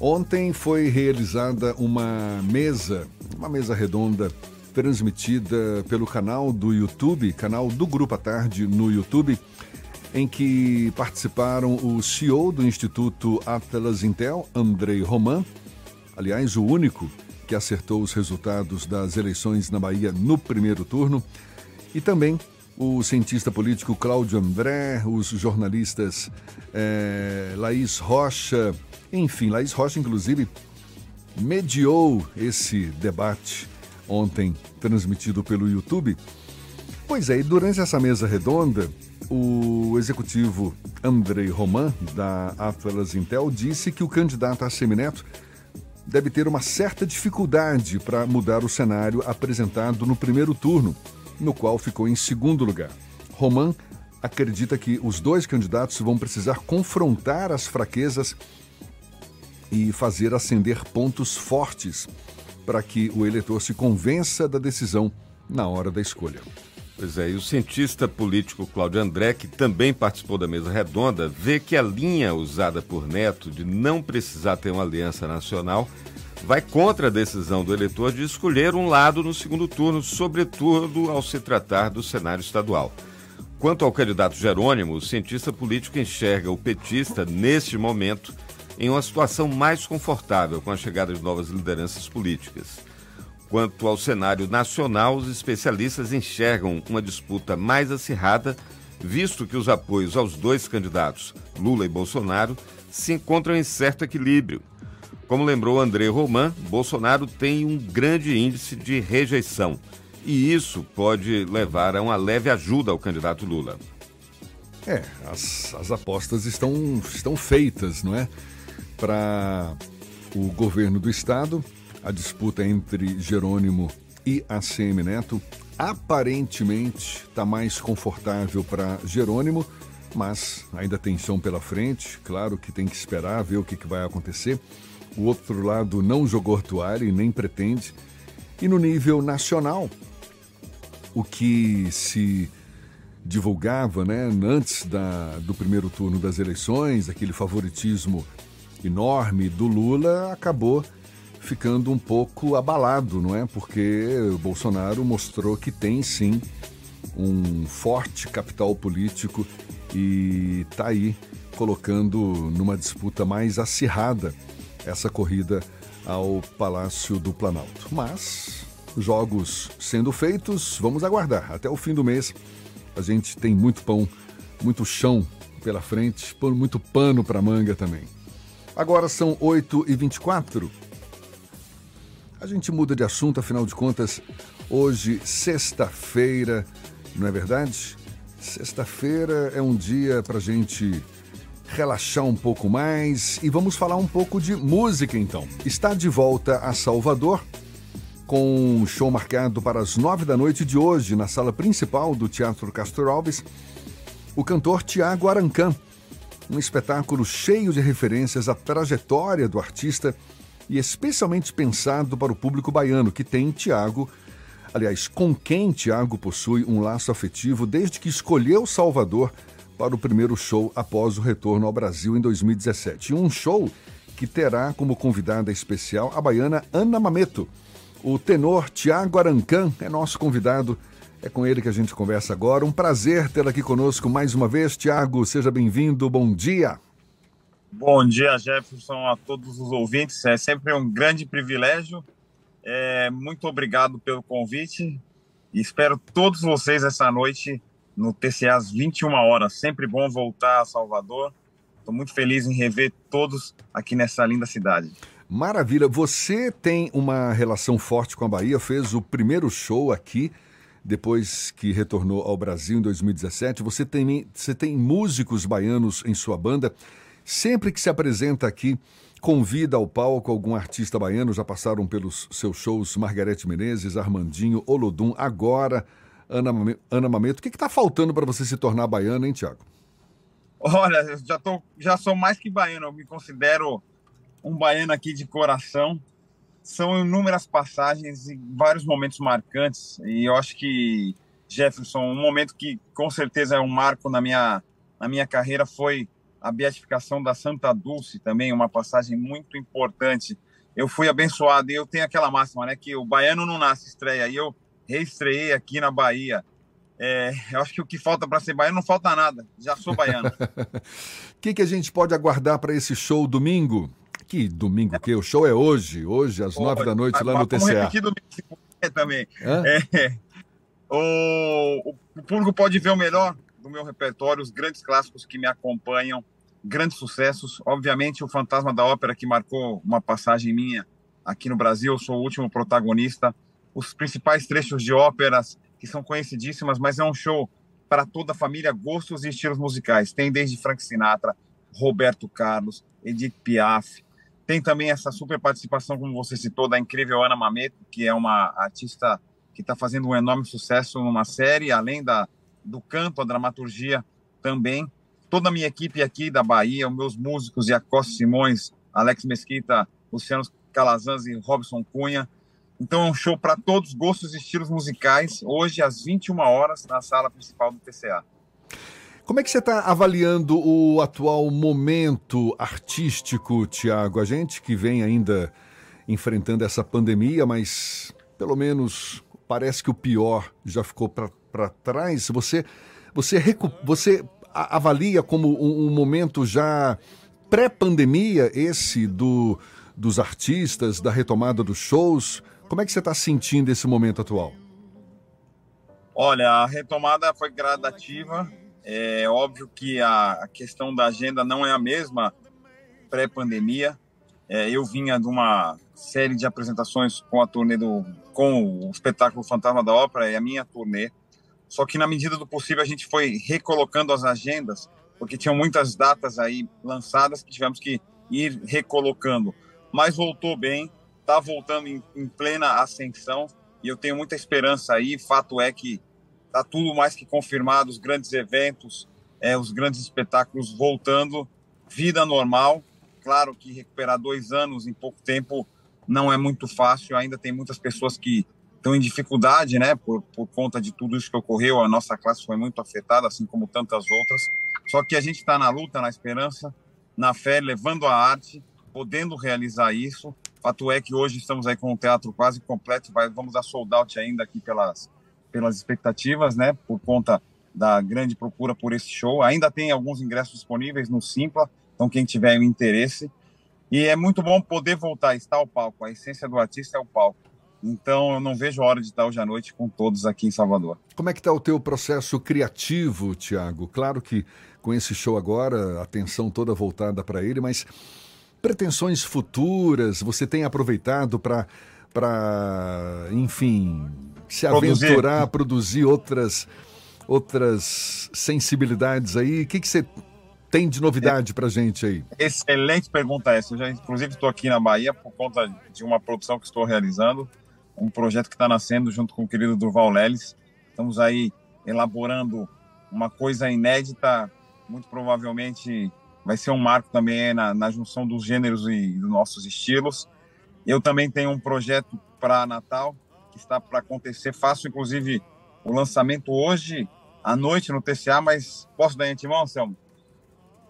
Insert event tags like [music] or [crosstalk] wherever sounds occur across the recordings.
Ontem foi realizada uma mesa, uma mesa redonda transmitida pelo canal do YouTube, canal do Grupo à Tarde no YouTube, em que participaram o CEO do Instituto Atlas Intel, Andrei Roman, aliás, o único que acertou os resultados das eleições na Bahia no primeiro turno, e também o cientista político Cláudio André, os jornalistas é, Laís Rocha, enfim, Laís Rocha, inclusive, mediou esse debate ontem, transmitido pelo YouTube. Pois é, e durante essa mesa redonda, o executivo Andrei Roman, da Atlas Intel, disse que o candidato a Semineto deve ter uma certa dificuldade para mudar o cenário apresentado no primeiro turno, no qual ficou em segundo lugar. Roman acredita que os dois candidatos vão precisar confrontar as fraquezas e fazer acender pontos fortes para que o eleitor se convença da decisão na hora da escolha. Pois é, e o cientista político Cláudio André, que também participou da mesa redonda, vê que a linha usada por Neto de não precisar ter uma aliança nacional vai contra a decisão do eleitor de escolher um lado no segundo turno, sobretudo ao se tratar do cenário estadual. Quanto ao candidato Jerônimo, o cientista político enxerga o petista, neste momento, em uma situação mais confortável com a chegada de novas lideranças políticas. Quanto ao cenário nacional, os especialistas enxergam uma disputa mais acirrada, visto que os apoios aos dois candidatos, Lula e Bolsonaro, se encontram em certo equilíbrio. Como lembrou André Roman, Bolsonaro tem um grande índice de rejeição e isso pode levar a uma leve ajuda ao candidato Lula. É, as, as apostas estão, estão feitas, não é? Para o governo do estado a disputa entre Jerônimo e ACM Neto aparentemente está mais confortável para Jerônimo, mas ainda tem chão pela frente. Claro que tem que esperar ver o que, que vai acontecer. O outro lado não jogou toalha e nem pretende. E no nível nacional, o que se divulgava né, antes da, do primeiro turno das eleições, aquele favoritismo enorme do Lula, acabou ficando um pouco abalado, não é? Porque Bolsonaro mostrou que tem sim um forte capital político e está aí colocando numa disputa mais acirrada essa corrida ao Palácio do Planalto. Mas jogos sendo feitos, vamos aguardar. Até o fim do mês a gente tem muito pão, muito chão pela frente, muito pano para manga também. Agora são 8h24. A gente muda de assunto, afinal de contas, hoje, sexta-feira, não é verdade? Sexta-feira é um dia para gente relaxar um pouco mais e vamos falar um pouco de música então. Está de volta a Salvador com um show marcado para as nove da noite de hoje na sala principal do Teatro Castor Alves, o cantor Tiago Arancan. Um espetáculo cheio de referências à trajetória do artista e especialmente pensado para o público baiano, que tem Tiago, aliás, com quem Tiago possui um laço afetivo desde que escolheu Salvador para o primeiro show após o retorno ao Brasil em 2017. Um show que terá como convidada especial a baiana Ana Mameto. O tenor Tiago Arancan é nosso convidado. É com ele que a gente conversa agora. Um prazer tê-lo aqui conosco mais uma vez. Tiago, seja bem-vindo. Bom dia. Bom dia, Jefferson, a todos os ouvintes. É sempre um grande privilégio. É, muito obrigado pelo convite e espero todos vocês essa noite no TCA às 21 horas. Sempre bom voltar a Salvador. Estou muito feliz em rever todos aqui nessa linda cidade. Maravilha. Você tem uma relação forte com a Bahia, fez o primeiro show aqui depois que retornou ao Brasil em 2017. Você tem, você tem músicos baianos em sua banda. Sempre que se apresenta aqui, convida ao palco algum artista baiano, já passaram pelos seus shows Margarete Menezes, Armandinho, Olodum, agora Ana, Ana Mameto. O que está faltando para você se tornar baiano, hein, Tiago? Olha, já, tô, já sou mais que baiano, eu me considero um baiano aqui de coração. São inúmeras passagens e vários momentos marcantes, e eu acho que, Jefferson, um momento que com certeza é um marco na minha, na minha carreira foi a beatificação da Santa Dulce também, uma passagem muito importante. Eu fui abençoado e eu tenho aquela máxima, né, que o baiano não nasce estreia. E eu reestreiei aqui na Bahia. É, eu acho que o que falta para ser baiano não falta nada. Já sou baiano. [laughs] O que, que a gente pode aguardar para esse show domingo? Que domingo que? O show é hoje, hoje às nove da noite lá no TCA. Domingo também. É, o, o público pode ver o melhor do meu repertório, os grandes clássicos que me acompanham, grandes sucessos. Obviamente, o Fantasma da Ópera, que marcou uma passagem minha aqui no Brasil, eu sou o último protagonista. Os principais trechos de óperas, que são conhecidíssimas, mas é um show para toda a família, gostos e estilos musicais. Tem desde Frank Sinatra, Roberto Carlos, Edith Piaf. Tem também essa super participação, como você citou, da incrível Ana Mameto, que é uma artista que está fazendo um enorme sucesso numa série, além da, do canto, a dramaturgia também. Toda a minha equipe aqui da Bahia, os meus músicos, Iacosta Simões, Alex Mesquita, Luciano Calazans e Robson Cunha. Então é um show para todos os gostos e estilos musicais, hoje às 21 horas, na sala principal do TCA. Como é que você está avaliando o atual momento artístico, Tiago? A gente que vem ainda enfrentando essa pandemia, mas pelo menos parece que o pior já ficou para trás. Você, você, você avalia como um, um momento já pré-pandemia esse do, dos artistas, da retomada dos shows? Como é que você está sentindo esse momento atual? Olha, a retomada foi gradativa. É óbvio que a questão da agenda não é a mesma pré-pandemia. É, eu vinha de uma série de apresentações com a turnê do com o espetáculo Fantasma da Ópera e a minha turnê. Só que na medida do possível a gente foi recolocando as agendas, porque tinham muitas datas aí lançadas que tivemos que ir recolocando. Mas voltou bem, está voltando em, em, plena ascensão e eu tenho muita esperança aí. Fato é que está tudo mais que confirmado, os grandes eventos, é, os grandes espetáculos voltando, vida normal. Claro que recuperar dois anos em pouco tempo não é muito fácil, ainda tem muitas pessoas que estão em dificuldade, né, por, por conta de tudo isso que ocorreu. A nossa classe foi muito afetada, assim como tantas outras. Só que a gente está na luta, na esperança, na fé, levando a arte, podendo realizar isso. Fato é que hoje estamos aí com o teatro quase completo, vai, vamos a sold out ainda aqui pelas, pelas expectativas, né, por conta da grande procura por esse show. Ainda tem alguns ingressos disponíveis no Simpla, então quem tiver interesse. E é muito bom poder voltar, estar ao palco. A essência do artista é o palco. Então eu não vejo a hora de estar hoje à noite com todos aqui em Salvador. Como é que está o teu processo criativo, Tiago? Claro que com esse show agora, a atenção toda voltada para ele, mas pretensões futuras, você tem aproveitado para, para enfim, se aventurar, produzir, produzir outras, outras sensibilidades aí? O que, que você tem de novidade para gente aí? Excelente pergunta essa. Eu já, inclusive, estou aqui na Bahia por conta de uma produção que estou realizando um projeto que está nascendo junto com o querido Durval Leles. Estamos aí elaborando uma coisa inédita, muito provavelmente vai ser um marco também na, na junção dos gêneros e dos nossos estilos. Eu também tenho um projeto para Natal que está para acontecer. Faço, inclusive, o lançamento hoje à noite no TCA, mas posso dar em antemão, Selmo?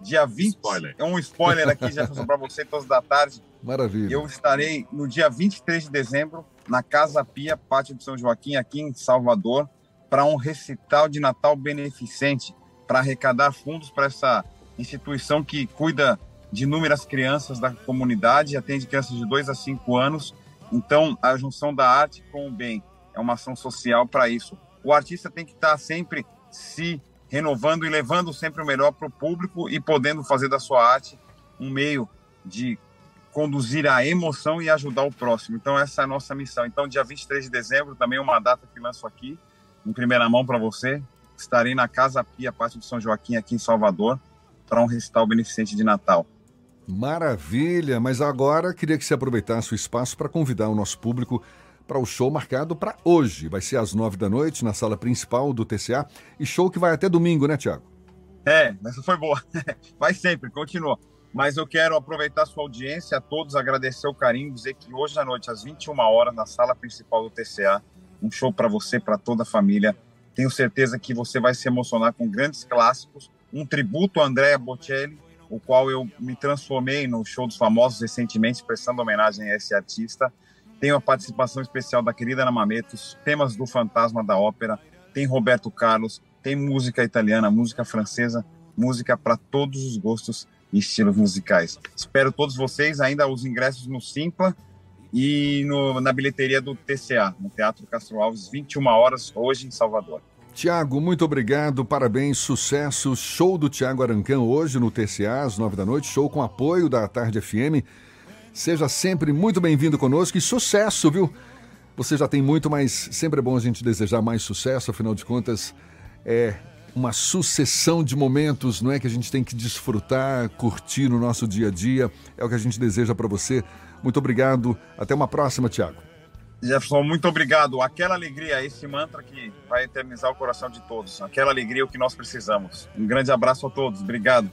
Dia 20. Spoiler. É um spoiler aqui, já para você, todas da tarde. Maravilha. Eu estarei no dia 23 de dezembro na Casa Pia, Pátio de São Joaquim, aqui em Salvador, para um recital de Natal beneficente, para arrecadar fundos para essa instituição que cuida de inúmeras crianças da comunidade, atende crianças de 2 a 5 anos. Então, a junção da arte com o bem é uma ação social para isso. O artista tem que estar sempre se renovando e levando sempre o melhor para o público e podendo fazer da sua arte um meio de conduzir a emoção e ajudar o próximo. Então, essa é a nossa missão. Então, dia 23 de dezembro, também uma data que lanço aqui, em primeira mão para você. Estarei na Casa Pia, Pátio de São Joaquim, aqui em Salvador, para um recital beneficente de Natal. Maravilha! Mas agora queria que você aproveitasse o espaço para convidar o nosso público para o show marcado para hoje. Vai ser às nove da noite, na sala principal do TCA. E show que vai até domingo, né, Tiago? É, essa foi boa. [laughs] Vai sempre, continua. Mas eu quero aproveitar sua audiência, a todos, agradecer o carinho, dizer que hoje à noite, às 21 horas, na sala principal do TCA, um show para você, para toda a família. Tenho certeza que você vai se emocionar com grandes clássicos, um tributo a Andrea Bocelli o qual eu me transformei no Show dos Famosos recentemente, prestando homenagem a esse artista. Tem a participação especial da querida Ana Mametos, temas do Fantasma da Ópera, tem Roberto Carlos, tem música italiana, música francesa, música para todos os gostos e estilos musicais. Espero todos vocês, ainda os ingressos no Simpla e no, na bilheteria do TCA, no Teatro Castro Alves, 21 horas, hoje em Salvador. Tiago, muito obrigado, parabéns, sucesso. Show do Tiago Arancão hoje no TCA, às nove da noite, show com apoio da Tarde FM. Seja sempre muito bem-vindo conosco e sucesso, viu? Você já tem muito, mas sempre é bom a gente desejar mais sucesso, afinal de contas, é uma sucessão de momentos, não é que a gente tem que desfrutar, curtir no nosso dia a dia. É o que a gente deseja para você. Muito obrigado. Até uma próxima, Tiago. Jefferson, muito obrigado. Aquela alegria, esse mantra que vai eternizar o coração de todos. Aquela alegria é o que nós precisamos. Um grande abraço a todos. Obrigado.